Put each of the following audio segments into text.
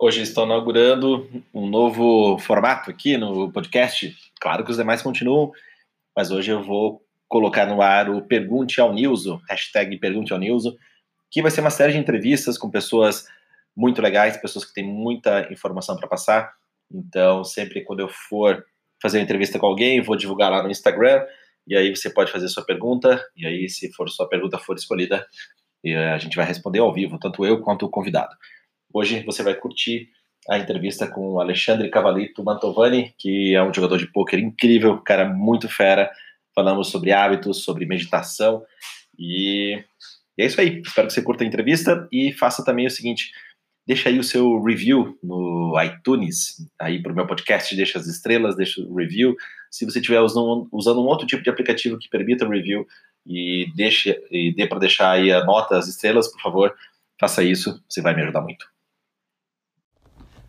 Hoje estou inaugurando um novo formato aqui no podcast. Claro que os demais continuam, mas hoje eu vou colocar no ar o Pergunte ao Nilson, hashtag Pergunte ao Nilson, que vai ser uma série de entrevistas com pessoas muito legais, pessoas que têm muita informação para passar. Então, sempre quando eu for fazer uma entrevista com alguém, vou divulgar lá no Instagram, e aí você pode fazer sua pergunta, e aí se for sua pergunta for escolhida, a gente vai responder ao vivo, tanto eu quanto o convidado. Hoje você vai curtir a entrevista com o Alexandre Cavalito Mantovani, que é um jogador de pôquer incrível, cara muito fera. Falamos sobre hábitos, sobre meditação e, é isso aí. Espero que você curta a entrevista e faça também o seguinte: deixa aí o seu review no iTunes, aí para o meu podcast, deixa as estrelas, deixa o review. Se você estiver usando, usando um outro tipo de aplicativo que permita review e deixe e dê para deixar aí a nota, as estrelas, por favor, faça isso, você vai me ajudar muito.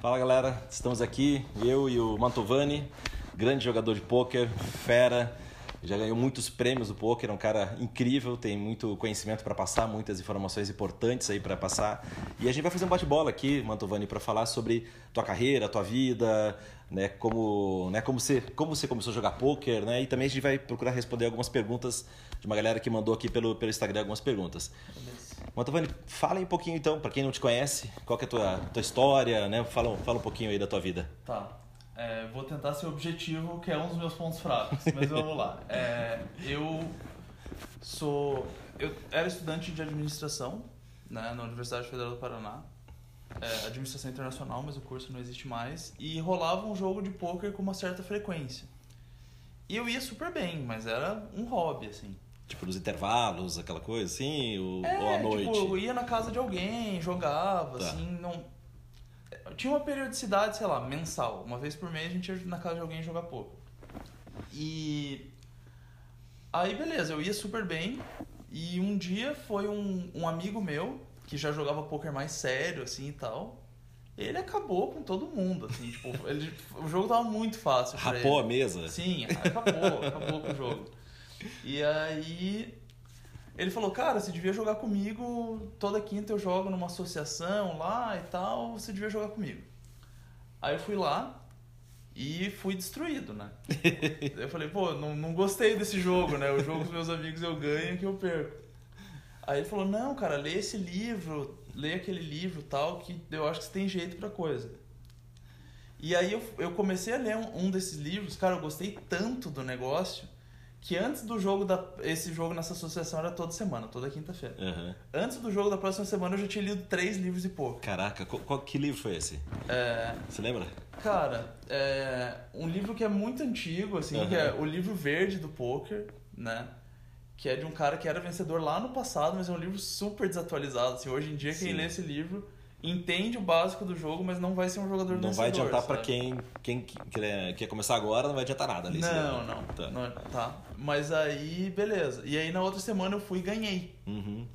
Fala galera, estamos aqui, eu e o Mantovani, grande jogador de pôquer, fera, já ganhou muitos prêmios do pôquer, é um cara incrível, tem muito conhecimento para passar, muitas informações importantes aí para passar. E a gente vai fazer um bate-bola aqui, Mantovani, para falar sobre tua carreira, tua vida, né, como, né, como você, como você começou a jogar pôquer, né? E também a gente vai procurar responder algumas perguntas de uma galera que mandou aqui pelo, pelo Instagram algumas perguntas. Mantovani, fala um pouquinho então, para quem não te conhece, qual que é a tua, tua história, né? Fala, fala um pouquinho aí da tua vida. Tá. É, vou tentar ser objetivo, que é um dos meus pontos fracos, mas vamos lá. É, eu sou. Eu era estudante de administração né, na Universidade Federal do Paraná. É, administração internacional, mas o curso não existe mais. E rolava um jogo de pôquer com uma certa frequência. E eu ia super bem, mas era um hobby, assim. Tipo, nos intervalos, aquela coisa assim, ou, é, ou à noite? Tipo, eu ia na casa de alguém, jogava, tá. assim, não... Tinha uma periodicidade, sei lá, mensal. Uma vez por mês a gente ia na casa de alguém jogar pouco. E... Aí, beleza, eu ia super bem. E um dia foi um, um amigo meu, que já jogava poker mais sério, assim, e tal ele acabou com todo mundo, assim, tipo, ele, o jogo tava muito fácil. Rapou a mesa? Sim, acabou, acabou com o jogo. E aí ele falou, cara, você devia jogar comigo, toda quinta eu jogo numa associação lá e tal, você devia jogar comigo. Aí eu fui lá e fui destruído, né? eu falei, pô, não, não gostei desse jogo, né? O jogo dos meus amigos eu ganho que eu perco. Aí ele falou, não, cara, lê esse livro, lê aquele livro tal, que eu acho que você tem jeito pra coisa. E aí eu, eu comecei a ler um, um desses livros, cara, eu gostei tanto do negócio que antes do jogo da esse jogo nessa associação era toda semana, toda quinta-feira. Uhum. Antes do jogo da próxima semana eu já tinha lido três livros e pouco. Caraca, qual, qual que livro foi esse? É... Você lembra? Cara, é um livro que é muito antigo, assim, uhum. que é o livro verde do poker, né? Que é de um cara que era vencedor lá no passado, mas é um livro super desatualizado. Assim, hoje em dia quem Sim. lê esse livro entende o básico do jogo, mas não vai ser um jogador Não vai adiantar para quem, quem quer, quer começar agora, não vai adiantar nada ali. Não, não, tá. não. Tá. Mas aí, beleza. E aí na outra semana eu fui e ganhei. Uhum.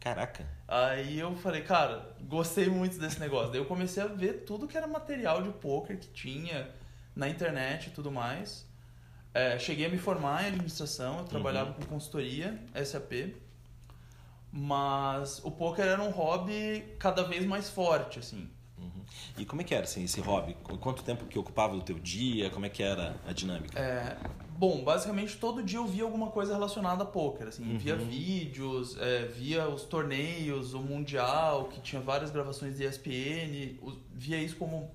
Caraca. Aí eu falei, cara, gostei muito desse negócio. Daí eu comecei a ver tudo que era material de poker que tinha na internet e tudo mais. É, cheguei a me formar em administração, eu trabalhava uhum. com consultoria, SAP. Mas o poker era um hobby cada vez mais forte, assim. Uhum. E como é que era assim, esse hobby? Quanto tempo que ocupava o teu dia? Como é que era a dinâmica? É, bom, basicamente todo dia eu via alguma coisa relacionada a poker, assim, uhum. via vídeos, é, via os torneios, o mundial, que tinha várias gravações de ESPN, via isso como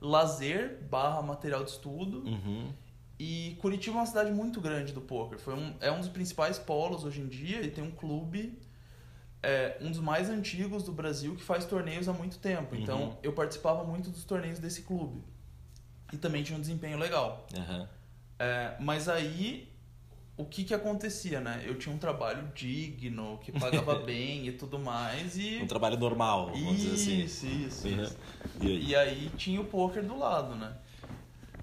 lazer barra material de estudo. Uhum. E Curitiba é uma cidade muito grande do poker. Foi um, é um dos principais polos hoje em dia e tem um clube é um dos mais antigos do Brasil que faz torneios há muito tempo. Uhum. Então eu participava muito dos torneios desse clube. E também tinha um desempenho legal. Uhum. É, mas aí o que que acontecia, né? Eu tinha um trabalho digno, que pagava bem e tudo mais e um trabalho normal, vamos isso, dizer assim. Isso, isso. Uhum. E, aí? e aí tinha o poker do lado, né?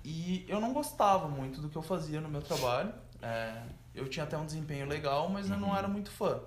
E eu não gostava muito do que eu fazia no meu trabalho. É, eu tinha até um desempenho legal, mas eu não uhum. era muito fã.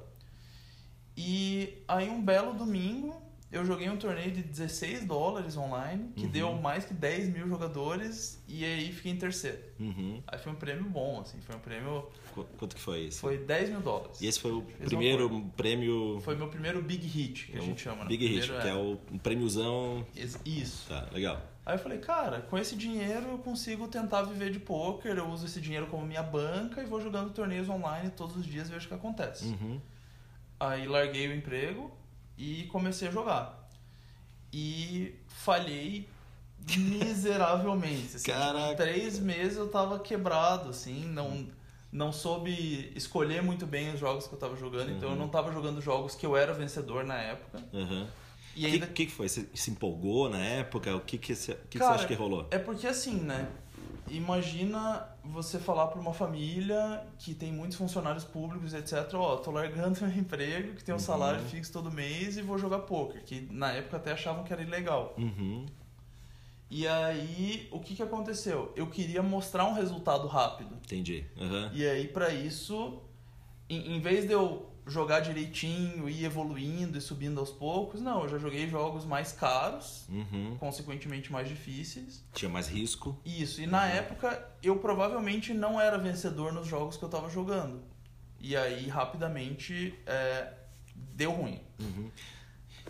E aí um belo domingo eu joguei um torneio de 16 dólares online, que Uhum. deu mais que 10 mil jogadores, e aí fiquei em terceiro. Uhum. Aí foi um prêmio bom, assim, foi um prêmio. Qu- Quanto que foi esse? Foi 10 mil dólares. E esse foi o Fez primeiro prêmio. Foi meu primeiro big hit, que a é o gente chama, né? Big Hit, Primeiro que é o um prêmiozão. Isso. Tá, legal. Aí eu falei, cara, com esse dinheiro eu consigo tentar viver de poker, eu uso esse dinheiro como minha banca e vou jogando torneios online todos os dias e vejo o que acontece. Uhum. Aí larguei o emprego e comecei a jogar. E falhei miseravelmente. Assim, Caraca. Tipo, três meses eu tava quebrado, assim, não, não soube escolher muito bem os jogos que eu tava jogando, então eu Uhum. não tava jogando jogos que eu era vencedor na época. Uhum. E O ainda que, que, foi? Você se empolgou na época? O que, que, você, que Cara, você acha que rolou? É porque assim, né? Imagina você falar para uma família que tem muitos funcionários públicos, etc. Ó, tô largando meu emprego, que tem um Uhum. salário fixo todo mês e vou jogar poker, que na época até achavam que era ilegal. Uhum. E aí, o que que aconteceu? Eu queria mostrar um resultado rápido. Entendi. Uhum. E aí, para isso, em, em vez de eu jogar direitinho, ir evoluindo e subindo aos poucos, não, eu já joguei jogos mais caros, Uhum. consequentemente mais difíceis. Tinha mais risco. Isso, e na época eu provavelmente não era vencedor nos jogos que eu tava jogando. E aí, rapidamente, é, deu ruim. Uhum.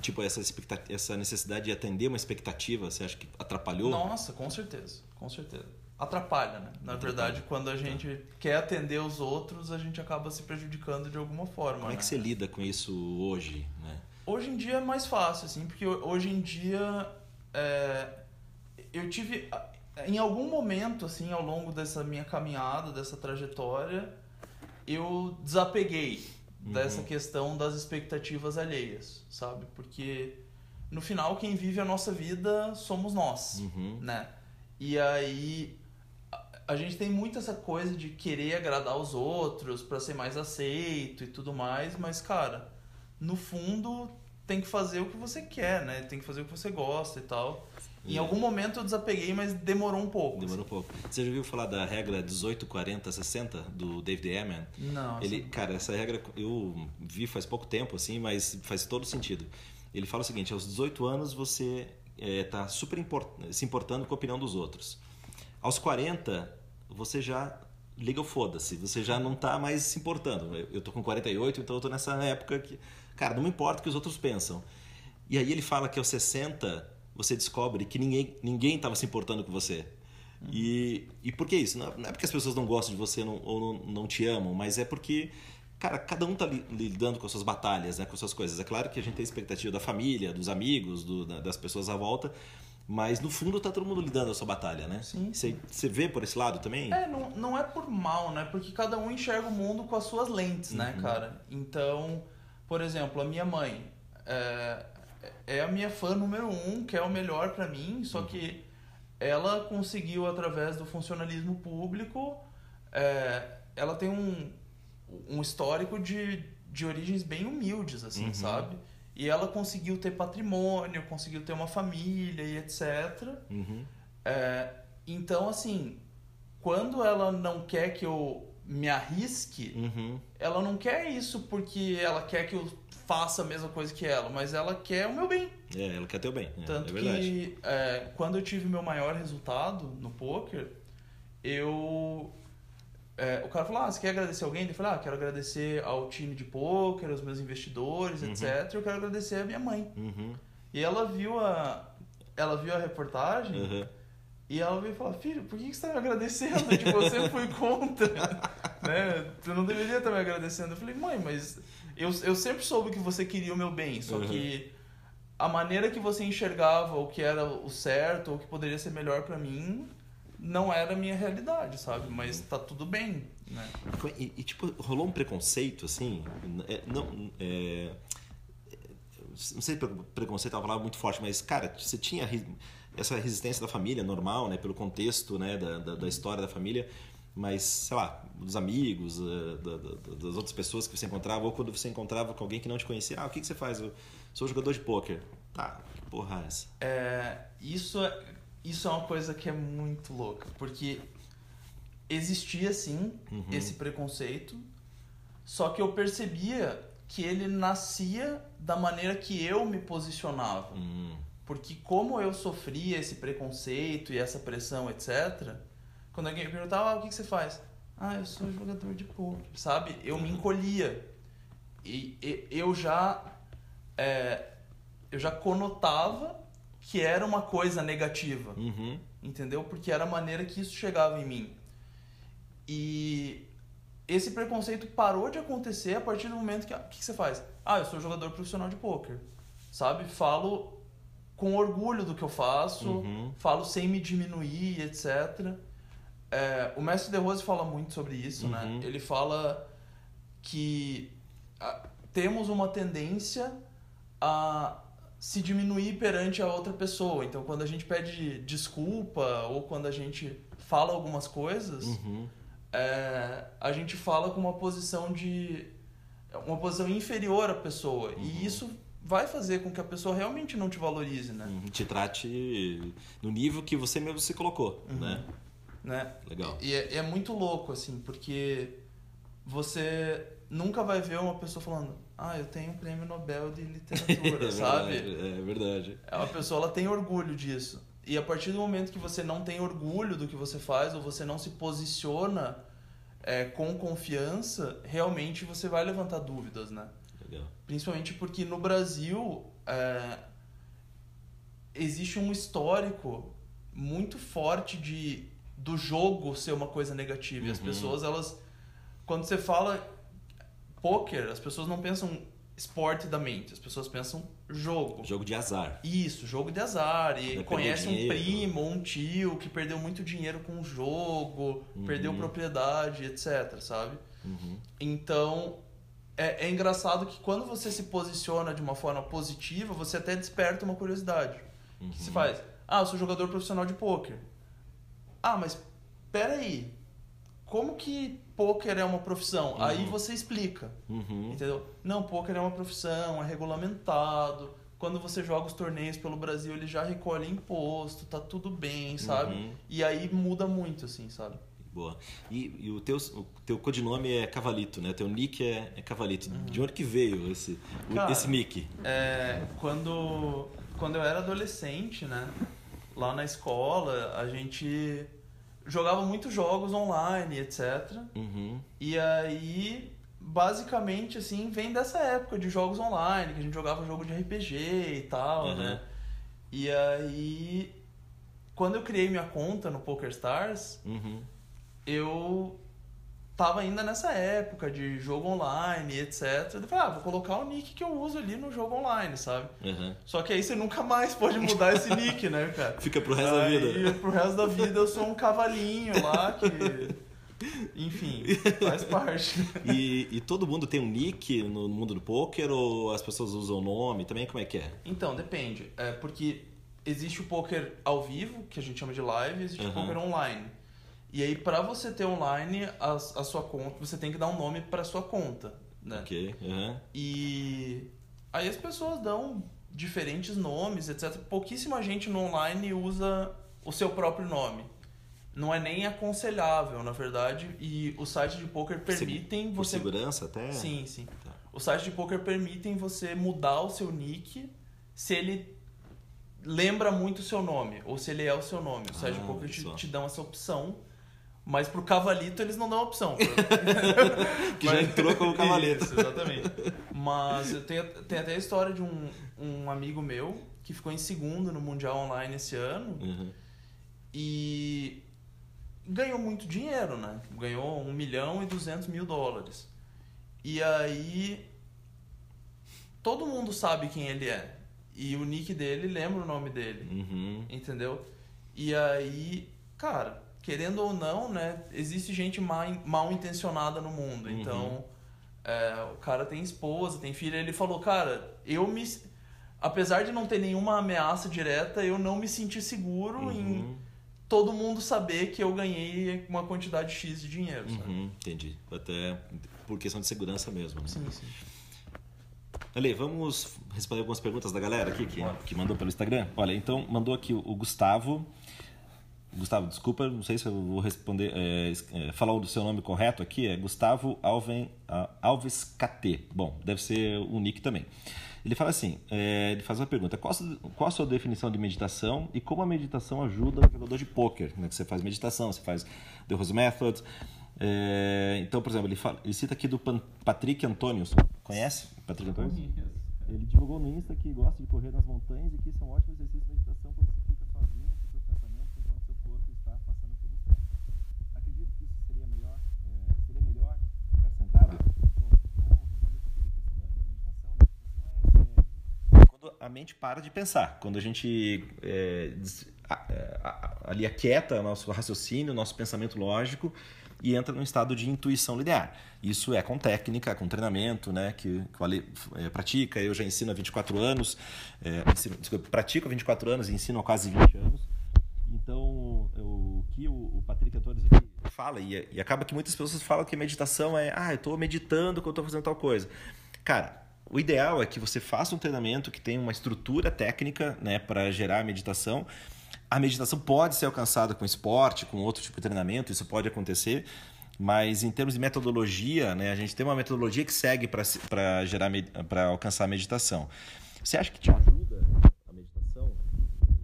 Tipo, essa, essa necessidade de atender uma expectativa, você acha que atrapalhou? Nossa, com certeza, com certeza. Atrapalha, né? Na Atrapalha. verdade, quando a gente quer atender os outros, a gente acaba se prejudicando de alguma forma. Como é né? que você lida com isso hoje? Né? Hoje em dia é mais fácil, assim, porque hoje em dia é, eu tive. Em algum momento, assim, ao longo dessa minha caminhada, dessa trajetória, eu desapeguei Uhum. dessa questão das expectativas alheias, sabe? Porque no final quem vive a nossa vida somos nós, Uhum. né? E aí a- gente tem muito essa coisa de querer agradar os outros pra ser mais aceito e tudo mais, mas cara, no fundo tem que fazer o que você quer, né? Tem que fazer o que você gosta e tal. Em algum momento eu desapeguei, mas demorou um pouco. Demorou um pouco. Você já ouviu falar da regra 18, 40, 60 do David assim. Não. Ele, assim, cara, essa regra eu vi faz pouco tempo, assim, mas faz todo sentido. Ele fala o seguinte: aos 18 anos você está super import- se importando com a opinião dos outros. Aos 40, você já liga o foda-se, você já não tá mais se importando. Eu, tô com 48, então eu tô nessa época que, cara, não me importa o que os outros pensam. E aí ele fala que aos 60 você descobre que ninguém ninguém estava se importando com você. E, e por que isso? Não é porque as pessoas não gostam de você não, ou não, não te amam, mas é porque, cara, cada um tá li- lidando com as suas batalhas, né, com as suas coisas. É claro que a gente tem expectativa da família, dos amigos, do- da- das pessoas à volta, mas no fundo tá todo mundo lidando a sua batalha, né? Sim. Você, vê por esse lado também? É, não, não é por mal, né? Porque cada um enxerga o mundo com as suas lentes, né, Uhum. cara? Então, por exemplo, a minha mãe é, é a minha fã número um, que é o melhor pra mim, só que ela conseguiu, através do funcionalismo público, é, ela tem um, um histórico de, de origens bem humildes, assim, Uhum. sabe? E ela conseguiu ter patrimônio, conseguiu ter uma família e etc. Uhum. É, então, assim, quando ela não quer que eu me arrisque, Uhum. ela não quer isso porque ela quer que eu faça a mesma coisa que ela, mas ela quer o meu bem. É, ela quer teu bem. É, Tanto é que é, quando eu tive meu maior resultado no poker, eu. É, o cara falou: Ah, você quer agradecer alguém? Eu falei: Ah, quero agradecer ao time de poker, aos meus investidores, Uhum. etc. Eu quero agradecer a minha mãe. Uhum. E ela viu a. Ela viu a reportagem Uhum. e ela veio falar, filho, por que que você tá me agradecendo? tipo, você foi contra, né? Tu não deveria estar me agradecendo. Eu falei, mãe, mas eu, eu sempre soube que você queria o meu bem, só Uhum. que a maneira que você enxergava o que era o certo, ou o que poderia ser melhor pra mim, não era a minha realidade, sabe? Mas tá tudo bem, né? E, e, tipo, rolou um preconceito, assim? É, não, é, não sei se preconceito é uma palavra muito forte, mas, cara, você tinha essa resistência da família normal, né? Pelo contexto né, da, da, da história da família, mas, sei lá, dos amigos, eh, da- da- das outras pessoas que você encontrava, ou quando você encontrava com alguém que não te conhecia, ah, o que, que você faz? Eu sou jogador de pôquer. Tá, que porra é essa? É, isso, é, isso é uma coisa que é muito louca, porque existia sim Uhum. esse preconceito, só que eu percebia que ele nascia da maneira que eu me posicionava. Hum, Porque como eu sofria esse preconceito e essa pressão, etc., quando alguém me perguntava, ah, o que, que você faz? Ah, eu sou jogador de poker, sabe? Eu me encolhia. E, e- eu já é, eu já conotava que era uma coisa negativa, uhum, entendeu? Porque era a maneira que isso chegava em mim. E esse preconceito parou de acontecer a partir do momento que. ah, O que, que você faz? Ah, eu sou jogador profissional de pôquer. Sabe? Falo com orgulho do que eu faço, Uhum. falo sem me diminuir, etc. É, o mestre De Rose fala muito sobre isso, né? Uhum. Ele fala que ah, temos uma tendência a se diminuir perante a outra pessoa. Então, quando a gente pede desculpa ou quando a gente fala algumas coisas, uhum. é, a gente fala com uma posição de uma posição inferior à pessoa Uhum. e isso vai fazer com que a pessoa realmente não te valorize, né? Uhum, Te trate no nível que você mesmo se colocou, Uhum. né? né? Legal. E é, é muito louco assim, porque você nunca vai ver uma pessoa falando: "Ah, eu tenho um prêmio Nobel de literatura", é sabe? É verdade. É uma pessoa, ela tem orgulho disso. E a partir do momento que você não tem orgulho do que você faz, ou você não se posiciona é, com confiança, realmente você vai levantar dúvidas, né? Legal. Principalmente porque no Brasil é, existe um histórico muito forte de do jogo ser uma coisa negativa. E as Uhum. pessoas, elas. Quando você fala poker, as pessoas não pensam esporte da mente, as pessoas pensam jogo. Jogo de azar. Isso, jogo de azar. E Vai conhece um dinheiro. primo ou um tio que perdeu muito dinheiro com o jogo, Uhum. perdeu propriedade, etc, sabe? Uhum. Então, é, é engraçado que quando você se posiciona de uma forma positiva, você até desperta uma curiosidade. O que se faz? Ah, eu sou jogador profissional de pôquer. Ah, mas peraí. Como que pôquer é uma profissão? Aí você explica. Uhum. Entendeu? Não, pôquer é uma profissão, é regulamentado. Quando você joga os torneios pelo Brasil, ele já recolhe imposto, tá tudo bem, sabe? Uhum. E aí muda muito, assim, sabe? Boa. E, e o, teu, o teu codinome é Cavalito, né? Teu nick é, é Cavalito. De onde que veio esse, o- Cara, esse nick? É, quando, quando eu era adolescente, né? Lá na escola, a gente jogava muitos jogos online, etc. Uhum. E aí, basicamente, assim, vem dessa época de jogos online, que a gente jogava jogo de RPG e tal, Uhum. né? E aí, quando eu criei minha conta no PokerStars, Uhum. eu tava ainda nessa época de jogo online, etc. Eu falei, ah, vou colocar o nick que eu uso ali no jogo online, sabe? Uhum. Só que aí você nunca mais pode mudar esse nick, né, cara? Fica pro resto da Aí, vida. pro resto da vida eu sou um cavalinho lá que. Enfim, faz parte. E, e todo mundo tem um nick no mundo do poker ou as pessoas usam o nome também? Como é que é? Então, depende. É porque existe o poker ao vivo, que a gente chama de live, e existe o Uhum. poker online. E aí, pra você ter online a, a sua conta, você tem que dar um nome pra sua conta, né? Ok. Uhum. E aí as pessoas dão diferentes nomes, etc. Pouquíssima gente no online usa o seu próprio nome. Não é nem aconselhável, na verdade, e os sites de poker permitem Por você segurança até? Sim, sim. Tá. Os sites de poker permitem você mudar o seu nick se ele lembra muito o seu nome, ou se ele é o seu nome. Os sites Ah, de poker olha te, te dão essa opção, mas pro cavalito eles não dão opção. Que já entrou como cavaleiro. Isso, exatamente. Mas eu tenho, tem até a história de um, um amigo meu que ficou em segundo no Mundial Online esse ano Uhum. e ganhou muito dinheiro, né? Ganhou 1 milhão e 200 mil dólares. E aí todo mundo sabe quem ele é. E o nick dele lembra o nome dele, Uhum. entendeu? E aí, cara, querendo ou não, né? Existe gente mal, mal intencionada no mundo. Uhum. Então, é, o cara tem esposa, tem filha. Ele falou, cara, eu me. Apesar de não ter nenhuma ameaça direta, eu não me senti seguro em Uhum. todo mundo saber que eu ganhei uma quantidade X de dinheiro? Uhum. Entendi. Até por questão de segurança mesmo. Né? Sim, sim. Ale, vamos responder algumas perguntas da galera aqui que, que mandou pelo Instagram. Olha, então mandou aqui o Gustavo. Gustavo, desculpa, não sei se eu vou responder, é, é, falar o seu nome correto aqui, é Gustavo Alven, Alves KT. Bom, deve ser o nick também. Ele fala assim, é, ele faz uma pergunta, qual, qual a sua definição de meditação e como a meditação ajuda o jogador de pôquer? Né? Que você faz meditação, você faz The Rose Method. É, então, por exemplo, ele, fala, ele cita aqui do Patrick Antônios. Conhece Patrick Antônios? Ele divulgou no Insta que gosta de correr nas montanhas e que isso é um ótimo exercício de meditação quando você fica sozinho com seus pensamentos enquanto seu corpo está passando por estresse. Acredito que isso seria melhor, é, seria melhor ficar sentado? Bom, vamos responder aqui a questão da, da meditação. Meditação é, é, quando a mente para de pensar, quando a gente é, ali aquieta nosso raciocínio, nosso pensamento lógico e entra num estado de intuição linear. Isso é com técnica, com treinamento, né, que, que o Ale é, pratica. Eu já ensino há 24 anos, é, ensino, desculpa, pratico há 24 anos e ensino há quase 20 anos. Então, o que o, o Patrick Antônio fala, e, e, acaba que muitas pessoas falam que meditação é, ah, eu estou meditando quando estou fazendo tal coisa. Cara, o ideal é que você faça um treinamento que tenha uma estrutura técnica né, para gerar a meditação a meditação pode ser alcançada com esporte, com outro tipo de treinamento, isso pode acontecer, mas em termos de metodologia, né, a gente tem uma metodologia que segue para gerar para alcançar a meditação. Você acha que te ajuda a meditação?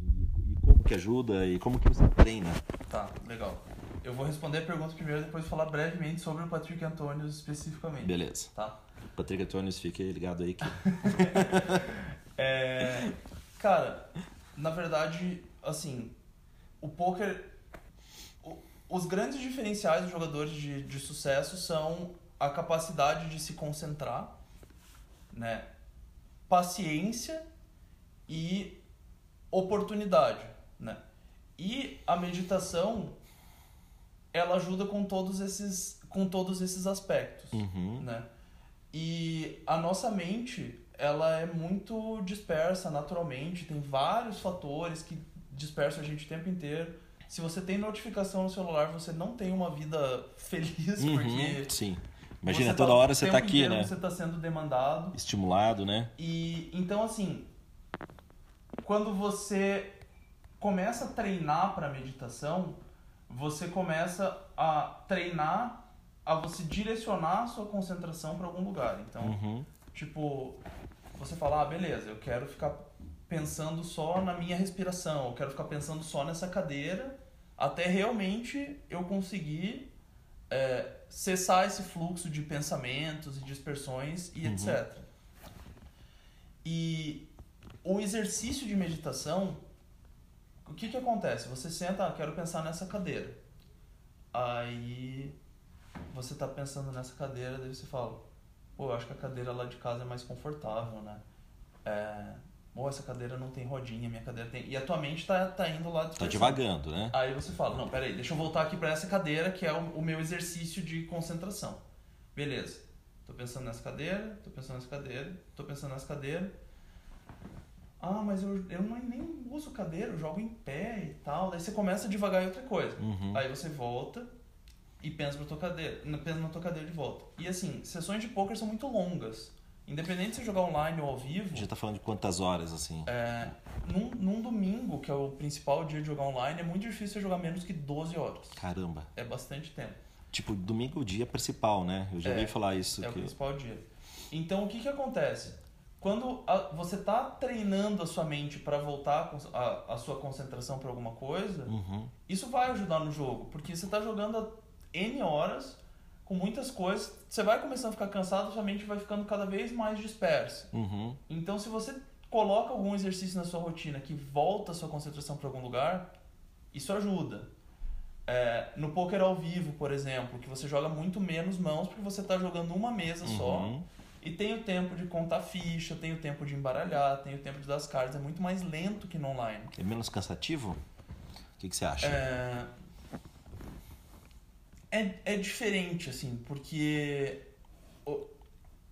E, e, como que ajuda e como que você treina? Tá, legal. Eu vou responder a pergunta primeiro, depois falar brevemente sobre o Patrick Antônio especificamente. Beleza. Tá. Patrick Antônio, fique ligado aí que... é, cara, na verdade, assim, o poker. os grandes diferenciais dos jogadores de, de sucesso são a capacidade de se concentrar, né? paciência e oportunidade. Né? E a meditação ela ajuda com todos esses, com todos esses aspectos. Uhum. Né? E a nossa mente ela é muito dispersa naturalmente, tem vários fatores que dispersa a gente o tempo inteiro. Se você tem notificação no celular, você não tem uma vida feliz, uhum, porque. Sim. Imagina, toda tá, hora você tá aqui, né? Você tá sendo demandado. Estimulado, né? E então, assim, quando você começa a treinar para meditação, você começa a treinar a você direcionar a sua concentração para algum lugar. Então, uhum. tipo, você fala, ah, beleza, eu quero ficar pensando só na minha respiração, eu quero ficar pensando só nessa cadeira, até realmente eu conseguir é, cessar esse fluxo de pensamentos e dispersões e uhum. etc. E o exercício de meditação, o que, que acontece? Você senta, ah, quero pensar nessa cadeira. Aí você está pensando nessa cadeira, daí você fala, pô, eu acho que a cadeira lá de casa é mais confortável, né? É, Pô, essa cadeira não tem rodinha, minha cadeira tem. E a tua mente tá, tá indo lá Tá devagando, né? Aí você fala, não, peraí, deixa eu voltar aqui para essa cadeira que é o, o, meu exercício de concentração. Beleza. Tô pensando nessa cadeira, tô pensando nessa cadeira, tô pensando nessa cadeira. Ah, mas eu, eu não, nem uso cadeira, eu jogo em pé e tal. Daí você começa a devagar em outra coisa. Uhum. Aí você volta e pensa na tua cadeira, pensa na tua cadeira de volta. E assim, sessões de poker são muito longas. Independente de você jogar online ou ao vivo. A gente tá falando de quantas horas, assim? É, num, num domingo, que é o principal dia de jogar online, é muito difícil você jogar menos que 12 horas. Caramba. É bastante tempo. Tipo, domingo é o dia principal, né? Eu já é, ouvi falar isso. É que... o principal dia. Então, o que que acontece? Quando a, você tá treinando a sua mente para voltar a, a, sua concentração para alguma coisa, uhum. isso vai ajudar no jogo. Porque você tá jogando a N horas com muitas coisas, você vai começando a ficar cansado, sua mente vai ficando cada vez mais dispersa. Uhum. Então, se você coloca algum exercício na sua rotina que volta a sua concentração para algum lugar, isso ajuda. É, no poker ao vivo, por exemplo, que você joga muito menos mãos porque você está jogando uma mesa uhum. só e tem o tempo de contar ficha, tem o tempo de embaralhar, tem o tempo de dar as cartas, é muito mais lento que no online. É menos cansativo? O que, que você acha? É, é, é diferente, assim, porque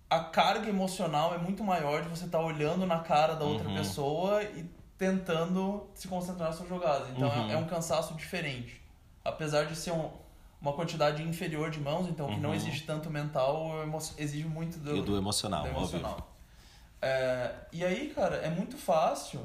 a carga emocional é muito maior de você estar tá olhando na cara da outra uhum. pessoa e tentando se concentrar na sua jogada. Então é, uhum. é, é, um cansaço diferente. Apesar de ser um, uma quantidade inferior de mãos, então que não uhum. exige tanto mental, exige muito do, e do emocional. Do emocional. É, e aí, cara, é muito fácil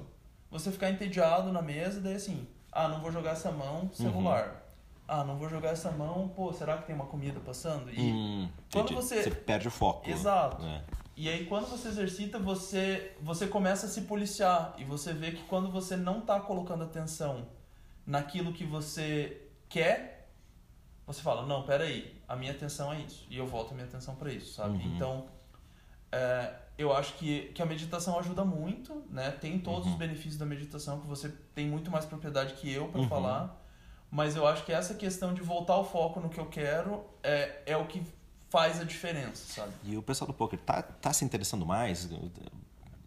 você ficar entediado na mesa, daí assim, Ah, não vou jogar essa mão, celular. Ah, não vou jogar essa mão, pô, será que tem uma comida passando? E Hum, quando você- Você perde o foco. Exato. É. E aí quando você exercita, você você começa a se policiar e você vê que quando você não tá colocando atenção naquilo que você quer, você fala, não, peraí, a minha atenção é isso. E eu volto a minha atenção para isso, sabe? Uhum. Então, é, eu acho que, que a meditação ajuda muito, né? Tem todos Uhum. os benefícios da meditação, que você tem muito mais propriedade que eu para Uhum. falar. Mas eu acho que essa questão de voltar o foco no que eu quero é, é o que faz a diferença, sabe? E o pessoal do poker tá, tá se interessando mais?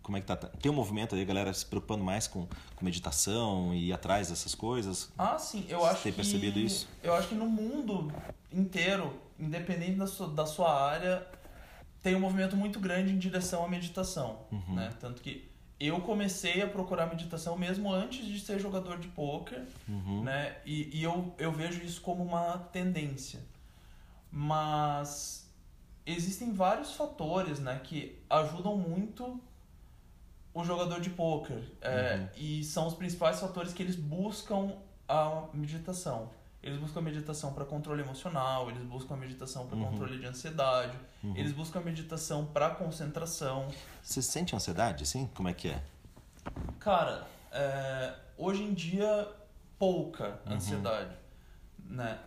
Como é que tá? Tem um movimento aí, a galera se preocupando mais com, com meditação e ir atrás dessas coisas? Ah, sim, eu Você acho tem que. percebido isso? Eu acho que no mundo inteiro, independente da sua, da sua área, tem um movimento muito grande em direção à meditação. Uhum. Né? Tanto que eu comecei a procurar meditação mesmo antes de ser jogador de pôquer, Uhum. né? E, e eu, eu vejo isso como uma tendência. Mas existem vários fatores né, que ajudam muito o jogador de pôquer. É, Uhum. E são os principais fatores que eles buscam a meditação. Eles buscam a meditação para controle emocional, eles buscam a meditação para Uhum. controle de ansiedade, Uhum. eles buscam a meditação para concentração. Você sente ansiedade, assim? Como é que é? Cara, é, hoje em dia, pouca Uhum. ansiedade, né?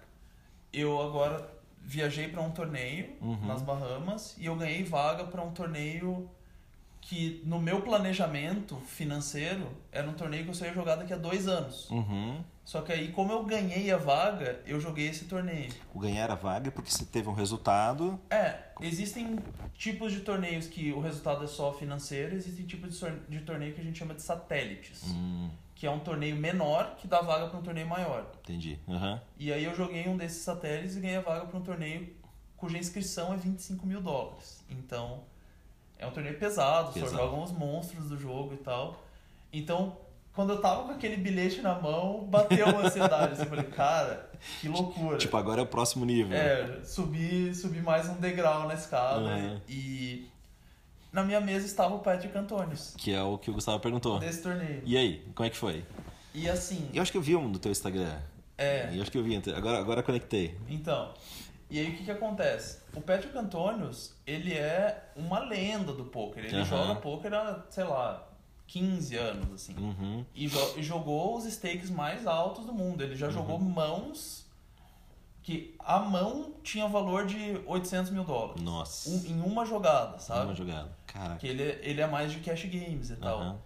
Eu agora viajei para um torneio Uhum. nas Bahamas e eu ganhei vaga para um torneio que, no meu planejamento financeiro, era um torneio que eu só ia jogar daqui a dois anos. Uhum. Só que aí, como eu ganhei a vaga, eu joguei esse torneio. O ganhar a vaga é porque você teve um resultado. É, existem tipos de torneios que o resultado é só financeiro, existem tipos de torneio que a gente chama de satélites. Hum, que é um torneio menor que dá vaga para um torneio maior. entendi. Aham. E aí eu joguei um desses satélites e ganhei a vaga para um torneio cuja inscrição é 25 mil dólares. Então, é um torneio pesado, Pesado. só jogam os monstros do jogo e tal. Então, quando eu tava com aquele bilhete na mão, bateu uma ansiedade. assim, eu falei, cara, que loucura. Tipo, agora é o próximo nível. É, subi, subi mais um degrau na escada Uhum. e na minha mesa estava o Patrick Antônios, Que é o que o Gustavo perguntou. desse torneio. E aí, como é que foi? E assim, Eu acho que eu vi um no teu Instagram. é, Eu acho que eu vi. Agora, agora conectei. Então, e aí o que que acontece? O Patrick Antônios, ele é uma lenda do poker. Ele Aham. joga poker há, sei lá, 15 anos, assim. Uhum. E, jo- jogou os stakes mais altos do mundo. Ele já jogou mãos que a mão tinha valor de 800 mil dólares. Nossa. Um- em uma jogada, sabe? Uma jogada. Caraca. Que ele, ele é mais de cash games e tal.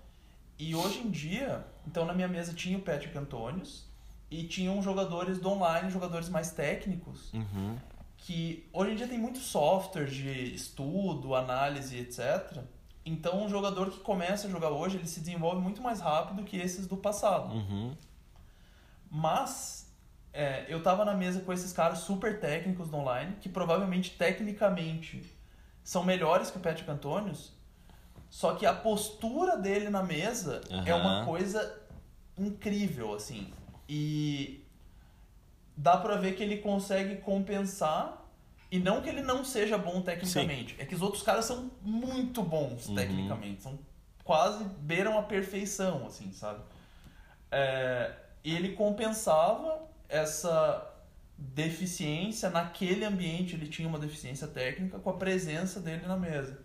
E hoje em dia, então na minha mesa tinha o Patrick Antônios e tinham jogadores do online, jogadores mais técnicos, Uhum. Que hoje em dia tem muito software de estudo, análise, etc. Então um jogador que começa a jogar hoje, ele se desenvolve muito mais rápido que esses do passado. Uhum. Mas é, eu tava na mesa com esses caras super técnicos do online, que provavelmente tecnicamente são melhores que o Patrick Antônios, só que a postura dele na mesa é uma coisa incrível, assim. E dá pra ver que ele consegue compensar. E não que ele não seja bom tecnicamente, é que os outros caras são muito bons Uhum. tecnicamente, são quase beiram a perfeição, assim, sabe? É, e ele compensava essa deficiência naquele ambiente, ele tinha uma deficiência técnica com a presença dele na mesa.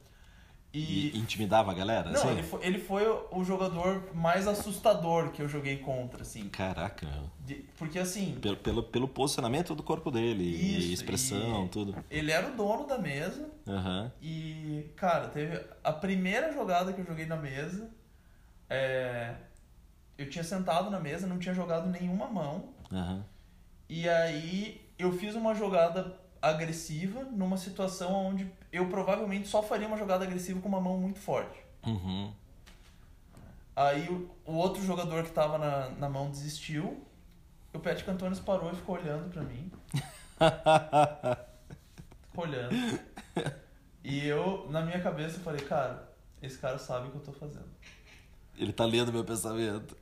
E E, intimidava a galera? não, assim? ele foi, ele foi o jogador mais assustador que eu joguei contra, assim. Caraca. De- porque assim, Pelo, pelo, pelo posicionamento do corpo dele, Isso, e expressão, e- tudo. ele era o dono da mesa Aham. e, cara, teve a primeira jogada que eu joguei na mesa. é, eu tinha sentado na mesa, não tinha jogado nenhuma mão. Aham. E aí eu fiz uma jogada agressiva numa situação onde eu provavelmente só faria uma jogada agressiva com uma mão muito forte. Uhum. Aí o, o outro jogador que tava na, na mão desistiu. O Patrick Antônio parou e ficou olhando pra mim. Ficou olhando. E eu, na minha cabeça, eu falei, cara, esse cara sabe o que eu tô fazendo. Ele tá lendo meu pensamento.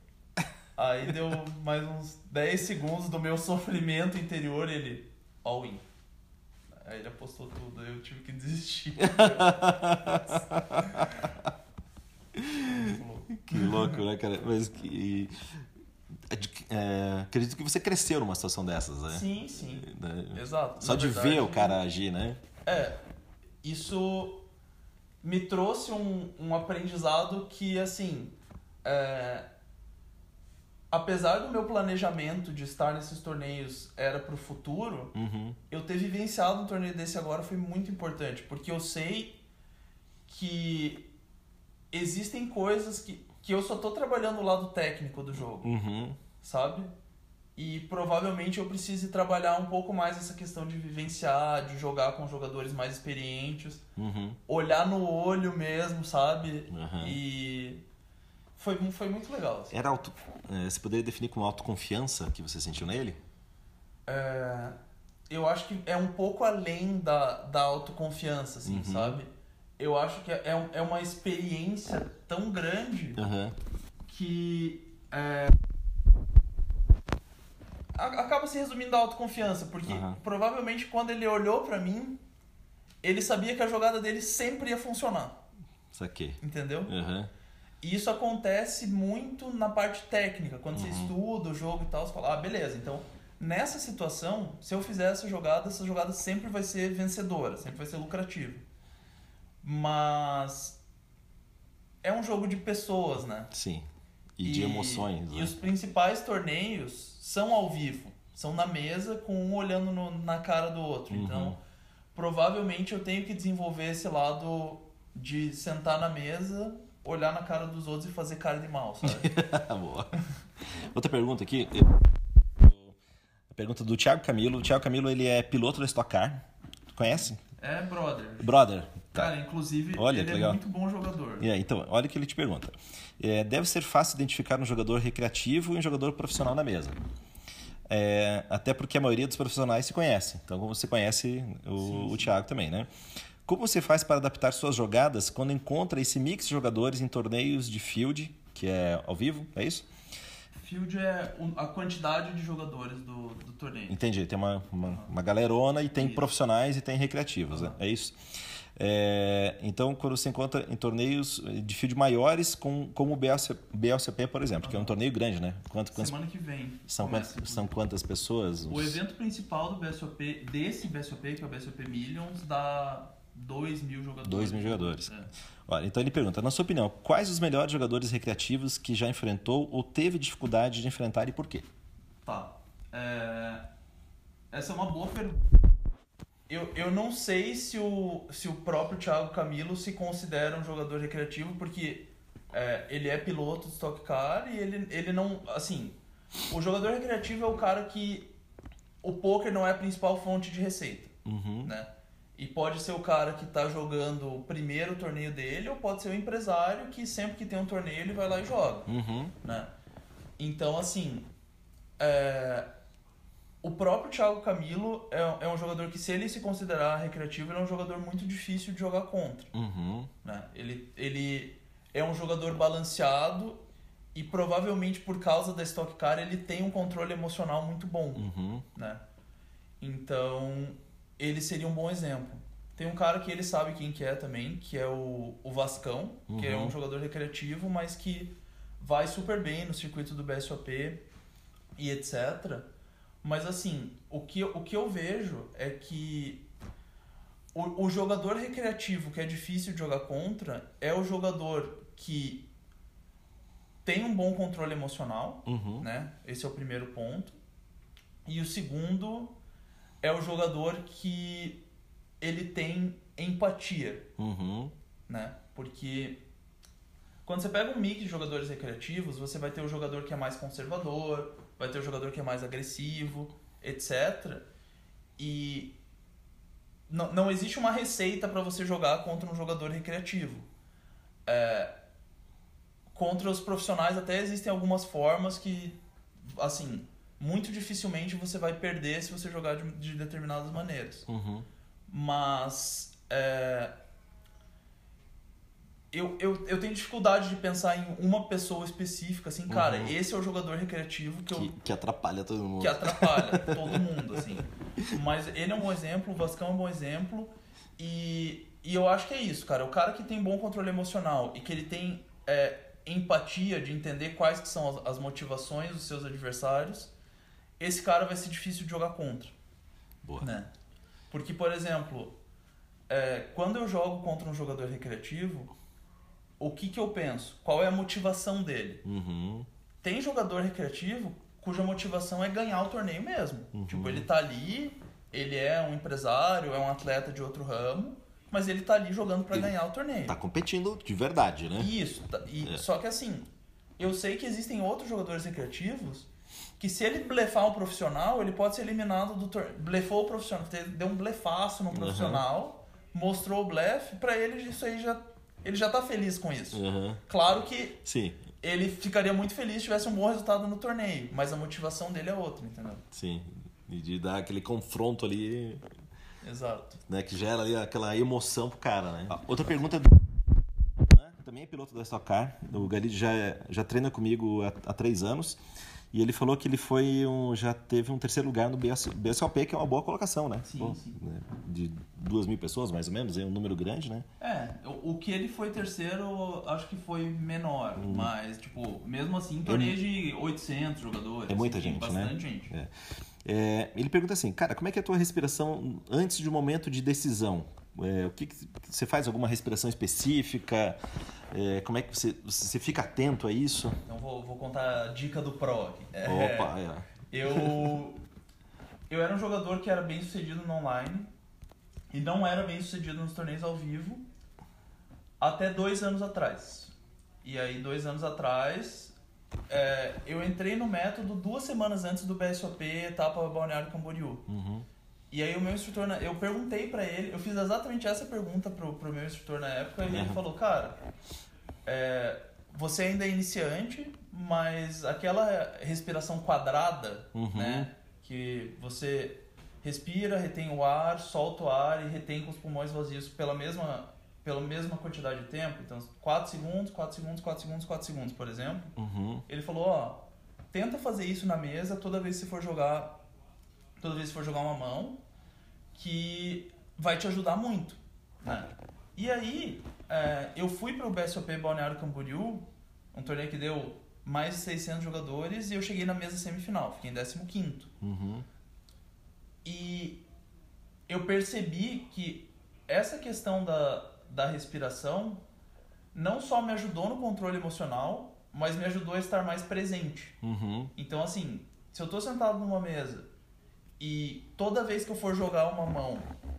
Aí deu mais uns 10 segundos do meu sofrimento interior e ele, all in. Aí ele apostou tudo, aí eu tive que desistir. Que louco, né, cara? Mas que. é, acredito que você cresceu numa situação dessas, né? Sim, sim. Exato. Só Na de verdade, ver o cara agir, né? É, isso me trouxe um, um aprendizado que, assim, é, apesar do meu planejamento de estar nesses torneios era pro futuro, Uhum. eu ter vivenciado um torneio desse agora foi muito importante, porque eu sei que existem coisas que, que eu só tô trabalhando o lado técnico do jogo, Uhum. sabe? E provavelmente eu precise trabalhar um pouco mais essa questão de vivenciar, de jogar com jogadores mais experientes, Uhum. olhar no olho mesmo, sabe? E foi, foi muito legal. assim. Era auto, é, você poderia definir como autoconfiança que você sentiu nele? É, eu acho que é um pouco além da, da autoconfiança, assim, Uhum. sabe? Eu acho que é, um- é uma experiência tão grande Aham. que é, acaba se resumindo à autoconfiança, porque Aham. provavelmente quando ele olhou pra mim, ele sabia que a jogada dele sempre ia funcionar, Saquei. entendeu? Aham. E isso acontece muito na parte técnica, quando você Uhum. estuda o jogo e tal, você fala, ah, beleza, então nessa situação, se eu fizer essa jogada, essa jogada sempre vai ser vencedora, sempre vai ser lucrativa. Mas é um jogo de pessoas, né? Sim. E, de emoções, E né? os principais torneios são ao vivo, são na mesa com um olhando no- na cara do outro. Uhum. Então, provavelmente eu tenho que desenvolver esse lado de sentar na mesa, olhar na cara dos outros e fazer cara de mal, sabe? Boa. Outra pergunta aqui. A pergunta do Thiago Camilo. O Thiago Camilo, ele é piloto da Stock Car. Tu conhece? é, brother. Brother. Tá. Cara, inclusive, Olha, ele é legal. muito bom jogador. E aí, então, olha o que ele te pergunta. É, deve ser fácil identificar um jogador recreativo e um jogador profissional na mesa. É, até porque a maioria dos profissionais se conhece. Então, como você conhece o, o Thiago também, né? Como você faz para adaptar suas jogadas quando encontra esse mix de jogadores em torneios de field, que é ao vivo, é isso? Field é a quantidade de jogadores do, do torneio. Entendi. Tem uma, uma, uma galerona e tem Isso. profissionais e tem recreativos, né? É isso? É, então, quando você encontra em torneios de field maiores, com, como o BLC, BLCP, por exemplo, que é um torneio grande, né? Quanto, quantas, Semana que vem. são, quantas, são quantas pessoas? O evento principal do BSOP, desse BSOP, que é o BSOP Millions, dá 2 mil jogadores. 2 mil jogadores. É. Olha, então ele pergunta, na sua opinião, quais os melhores jogadores recreativos que já enfrentou ou teve dificuldade de enfrentar e por quê? Tá. É, Essa é uma boa pergunta. Eu, eu não sei se o, se o próprio Thiago Camilo se considera um jogador recreativo, porque é, ele é piloto de Stock Car e ele, ele não. Assim, o jogador recreativo é o cara que o poker não é a principal fonte de receita. Uhum. né? E pode ser o cara que tá jogando o primeiro torneio dele, ou pode ser o empresário que sempre que tem um torneio ele vai lá e joga, Uhum. né? Então, assim, é, o próprio Thiago Camilo é, é um jogador que, se ele se considerar recreativo, ele é um jogador muito difícil de jogar contra, Uhum. né? Ele, ele é um jogador balanceado e provavelmente por causa da Stock Car ele tem um controle emocional muito bom Uhum. né? Então, ele seria um bom exemplo. Tem um cara que ele sabe quem que é também, que é o, o Vascão, que é Uhum. um jogador recreativo, mas que vai super bem no circuito do BSOP e etc. Mas assim, o que, eu- o que eu vejo é que o, o jogador recreativo que é difícil de jogar contra é o jogador que tem um bom controle emocional, Uhum. né? Esse é o primeiro ponto. E o segundo é o jogador que ele tem empatia, Uhum. né? Porque quando você pega um mix de jogadores recreativos, você vai ter o jogador que é mais conservador, vai ter o jogador que é mais agressivo, etc. E não, não existe uma receita para você jogar contra um jogador recreativo. É, contra os profissionais até existem algumas formas que, assim, muito dificilmente você vai perder se você jogar de, de determinadas maneiras. Uhum. Mas é, eu, eu, eu tenho dificuldade de pensar em uma pessoa específica, assim, cara, Uhum. esse é o jogador recreativo que, Que, eu, que atrapalha todo mundo. que atrapalha todo mundo, assim. Mas ele é um bom exemplo, o Vascão é um bom exemplo. E, e eu acho que é isso, cara. O cara que tem bom controle emocional e que ele tem é, empatia de entender quais que são as- as motivações dos seus adversários, esse cara vai ser difícil de jogar contra. Boa. Né? Porque, por exemplo, é, quando eu jogo contra um jogador recreativo, o que, que eu penso? Qual é a motivação dele? Uhum. Tem jogador recreativo cuja motivação é ganhar o torneio mesmo. Uhum. Tipo, ele tá ali, ele é um empresário, é um atleta de outro ramo, mas ele tá ali jogando pra Ele ganhar o torneio. Tá competindo de verdade, né? Isso, tá- e- É. só que assim, eu sei que existem outros jogadores recreativos que se ele blefar um profissional, ele pode ser eliminado do torneio. Blefou o profissional, deu um blefaço no profissional, mostrou o blefe, pra ele isso aí já ele já tá feliz com isso. Uhum. Claro que Sim, ele ficaria muito feliz se tivesse um bom resultado no torneio, mas a motivação dele é outra, entendeu? sim. E de dar aquele confronto ali, Exato. né? Que gera ali aquela emoção pro cara, né? Outra pergunta é do... né, Também é piloto da Stock Car. O Galide já, já treina comigo há, há três anos. E ele falou que ele foi um, já teve um terceiro lugar no BS, BSOP, que é uma boa colocação, né? Sim, sim. né, De duas mil pessoas, mais ou menos, é um número grande, né? É, o, o que ele foi terceiro, acho que foi menor, mas, tipo, mesmo assim, torneio de 800 jogadores. É muita assim, gente, bastante né? gente. É. É, ele pergunta assim, cara, como é que é a tua respiração antes de um momento de decisão? É, o que, que você faz alguma respiração específica? É, como é que você, você fica atento a isso? Então vou, vou contar a dica do Pro aqui. É, Opa, é. Eu, eu era um jogador que era bem sucedido no online e não era bem sucedido nos torneios ao vivo até dois anos atrás. E aí, dois anos atrás, é, eu entrei no método duas semanas antes do BSOP etapa Balneário Camboriú. Uhum. E aí o meu instrutor, eu perguntei pra ele, eu fiz exatamente essa pergunta pro, pro meu instrutor na época, e ele falou, cara, é, você ainda é iniciante, mas aquela respiração quadrada, Uhum. né, que você respira, retém o ar, solta o ar e retém com os pulmões vazios pela mesma, pela mesma quantidade de tempo, então 4 segundos, 4 segundos, 4 segundos, 4 segundos, por exemplo, Uhum. ele falou, ó, tenta fazer isso na mesa toda vez que você for jogar, toda vez que for jogar uma mão, que vai te ajudar muito. né? E aí, é, eu fui para o BSOP Balneário Camboriú, um torneio que deu mais de 600 jogadores, e eu cheguei na mesa semifinal, fiquei em 15º. Uhum. E eu percebi que essa questão da, da respiração não só me ajudou no controle emocional, mas me ajudou a estar mais presente. Uhum. Então, assim, se eu tô sentado numa mesa e toda vez que eu for jogar uma mão,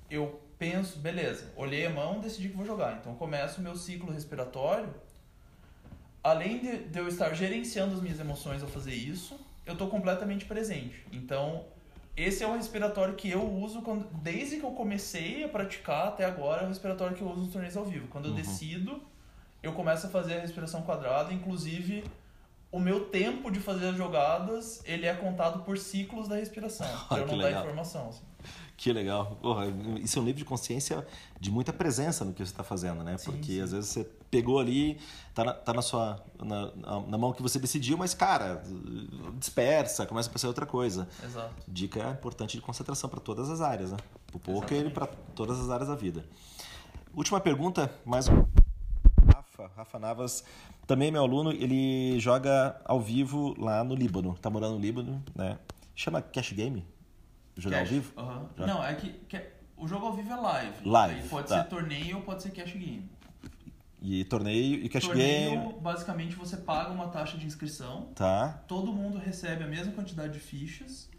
eu penso, beleza, olhei a mão, decidi que vou jogar. Então, começo o meu ciclo respiratório. Além de, de eu estar gerenciando as minhas emoções ao fazer isso, eu tô completamente presente. Então, esse é o respiratório que eu uso quando, desde que eu comecei a praticar até agora, é o respiratório que eu uso nos torneios ao vivo. Quando eu Uhum. decido, eu começo a fazer a respiração quadrada, inclusive o meu tempo de fazer as jogadas, ele é contado por ciclos da respiração, pra eu Que não dar legal. informação. assim. Que legal. Porra, isso é um nível de consciência de muita presença no que você está fazendo, né? Sim, Porque sim. às vezes você pegou ali, tá na, tá na sua na, na- mão que você decidiu, mas cara, dispersa, começa a pensar outra coisa. Exato. Dica importante de concentração para todas as áreas, né? Pro poker e Exatamente. para todas as áreas da vida. Última pergunta, mais um. Rafa, Rafa Navas, também é meu aluno, ele joga ao vivo lá no Líbano. Tá morando no Líbano, né? Chama Cash Game? Jogar ao vivo? Não, é que, que o jogo ao vivo é live. Live, Aí pode tá. ser torneio ou pode ser cash game. E torneio e cash torneio, game. basicamente, você paga uma taxa de inscrição, Tá. todo mundo recebe a mesma quantidade de fichas.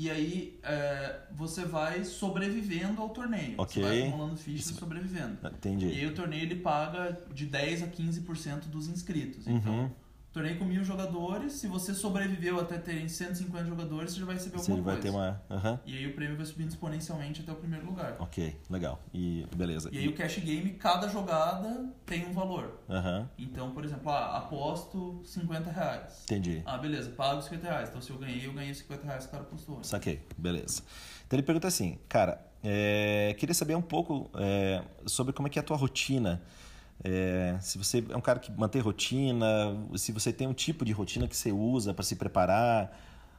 E aí é, você vai sobrevivendo ao torneio. Ok. Você vai acumulando fichas e sobrevivendo. E Entendi. aí o torneio ele paga de 10 a 15% dos inscritos. Então, Uhum. Torneio com mil jogadores, se você sobreviveu até ter 150 jogadores, você já vai receber Você alguma vai coisa. ter uma. Aham. E aí o prêmio vai subindo exponencialmente até o primeiro lugar. Ok, legal. E beleza. E aí o cash game, cada jogada tem um valor. Aham. Então, por exemplo, ah, aposto 50 reais. Entendi. Ah, beleza, pago 50 reais. Então se eu ganhei, eu ganhei 50 reais que o cara apostou. Saquei, beleza. Então ele pergunta assim, cara, é, queria saber um pouco é, sobre como é que é a tua rotina. É, se você é um cara que mantém rotina, se você tem um tipo de rotina que você usa para se preparar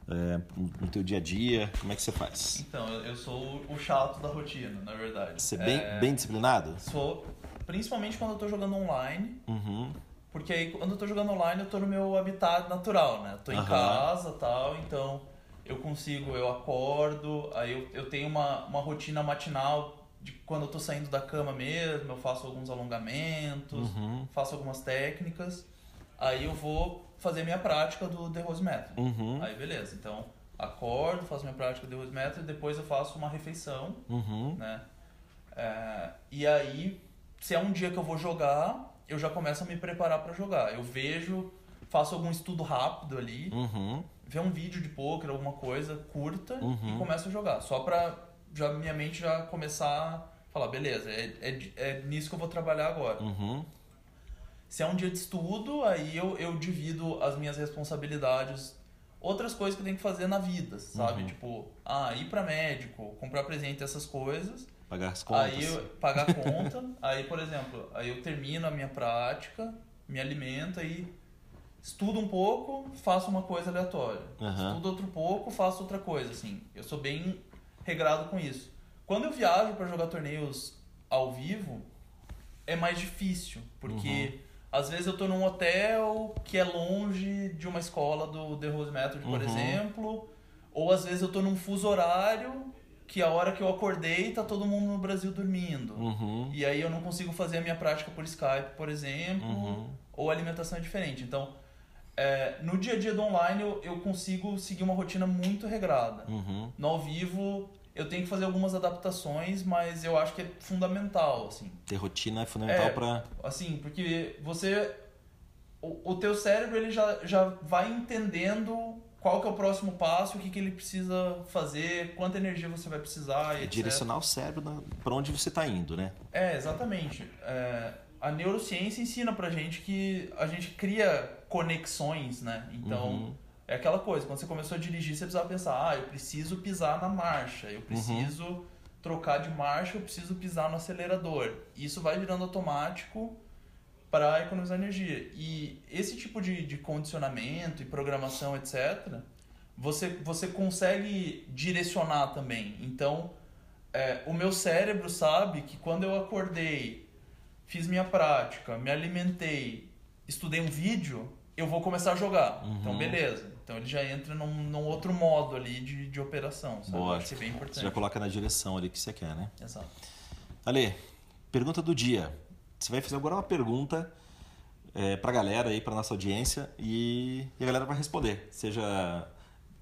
é, no teu dia a dia, como é que você faz? Então, eu sou o chato da rotina, na verdade. Você é bem, É, bem disciplinado? Sou, principalmente quando eu tô jogando online, Uhum. Porque aí quando eu tô jogando online, eu tô no meu habitat natural, né? Tô em Aham. casa tal, então eu consigo, eu acordo, aí eu, eu tenho uma, uma rotina matinal quando eu tô saindo da cama mesmo, eu faço alguns alongamentos, Uhum. faço algumas técnicas, aí eu vou fazer minha prática do The Rose Method. Uhum. Aí beleza, então acordo, faço minha prática do The Rose Method, depois eu faço uma refeição, Uhum. né? É, e aí, se é um dia que eu vou jogar, eu já começo a me preparar para jogar. Eu vejo, faço algum estudo rápido ali, Uhum. ver um vídeo de poker, alguma coisa curta Uhum. e começo a jogar. Só pra já, minha mente já começar falar, beleza, é, é, é nisso que eu vou trabalhar agora. Uhum. Se é um dia de estudo, aí eu, eu divido as minhas responsabilidades. Outras coisas que eu tenho que fazer na vida, sabe? Uhum. Tipo, ah, ir pra médico, comprar presente, essas coisas. Pagar as contas. Aí eu pagar a conta, aí, por exemplo, aí eu termino a minha prática, me alimento aí estudo um pouco, faço uma coisa aleatória. Aham. Estudo outro pouco, faço outra coisa, assim. Eu sou bem regrado com isso. Quando eu viajo para jogar torneios ao vivo, é mais difícil, porque às vezes eu tô num hotel que é longe de uma escola do The Rose Method, por Uhum. exemplo, ou às vezes eu tô num fuso horário que a hora que eu acordei tá todo mundo no Brasil dormindo. Uhum. E aí eu não consigo fazer a minha prática por Skype, por exemplo, Uhum. ou a alimentação é diferente. Então, é, no dia a dia do online eu, eu consigo seguir uma rotina muito regrada. Uhum. No ao vivo eu tenho que fazer algumas adaptações, mas eu acho que é fundamental, assim. Ter rotina é fundamental É. pra. Assim, porque você... O, o teu cérebro ele já, já vai entendendo qual que é o próximo passo, o que, que ele precisa fazer, quanta energia você vai precisar, É etc. direcionar o cérebro pra onde você tá indo, né? É, exatamente. É, a neurociência ensina pra gente que a gente cria conexões, né? Então, Uhum. É aquela coisa, quando você começou a dirigir, você precisava pensar, ah, eu preciso pisar na marcha, eu preciso trocar de marcha, eu preciso pisar no acelerador. Isso vai virando automático para economizar energia. E esse tipo de, de condicionamento e programação, etc., você, você consegue direcionar também. Então, é, o meu cérebro sabe que quando eu acordei, fiz minha prática, me alimentei, estudei um vídeo, eu vou começar a jogar. Uhum. Então, beleza. Então ele já entra num, num outro modo ali de, de operação, sabe? Boa. Que é bem Você importante. já coloca na direção ali que você quer, né? Exato. Ale, pergunta do dia. Você vai fazer agora uma pergunta é, pra galera aí, pra nossa audiência, e, e a galera vai responder. Seja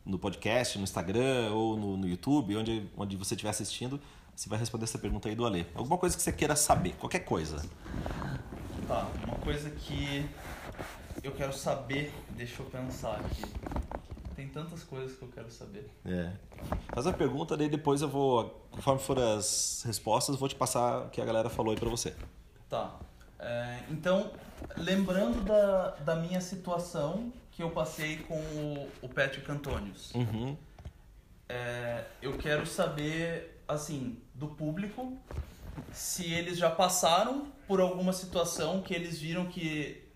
no podcast, no Instagram ou no, no YouTube, onde, onde você estiver assistindo, você vai responder essa pergunta aí do Ale. Alguma coisa que você queira saber, qualquer coisa. Tá, uma coisa que eu quero saber, deixa eu pensar aqui. Tem tantas coisas que eu quero saber. É. Faz a pergunta, daí depois eu vou, conforme for as respostas, vou te passar o que a galera falou aí pra você. Tá. É, então, lembrando da, da minha situação que eu passei com o, o Patrick Antonius, Uhum. é, eu quero saber, assim, do público, se eles já passaram por alguma situação que eles viram que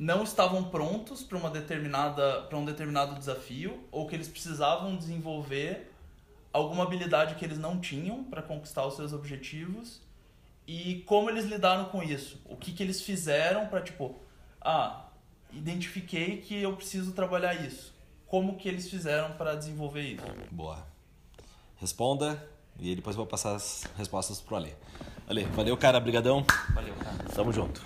não estavam prontos para uma determinada para um determinado desafio ou que eles precisavam desenvolver alguma habilidade que eles não tinham para conquistar os seus objetivos e como eles lidaram com isso o que que eles fizeram para tipo ah identifiquei que eu preciso trabalhar isso como que eles fizeram para desenvolver isso Boa. Responda e depois eu vou passar as respostas pro Ale. Ale, valeu, cara. Brigadão. valeu cara Tamo junto.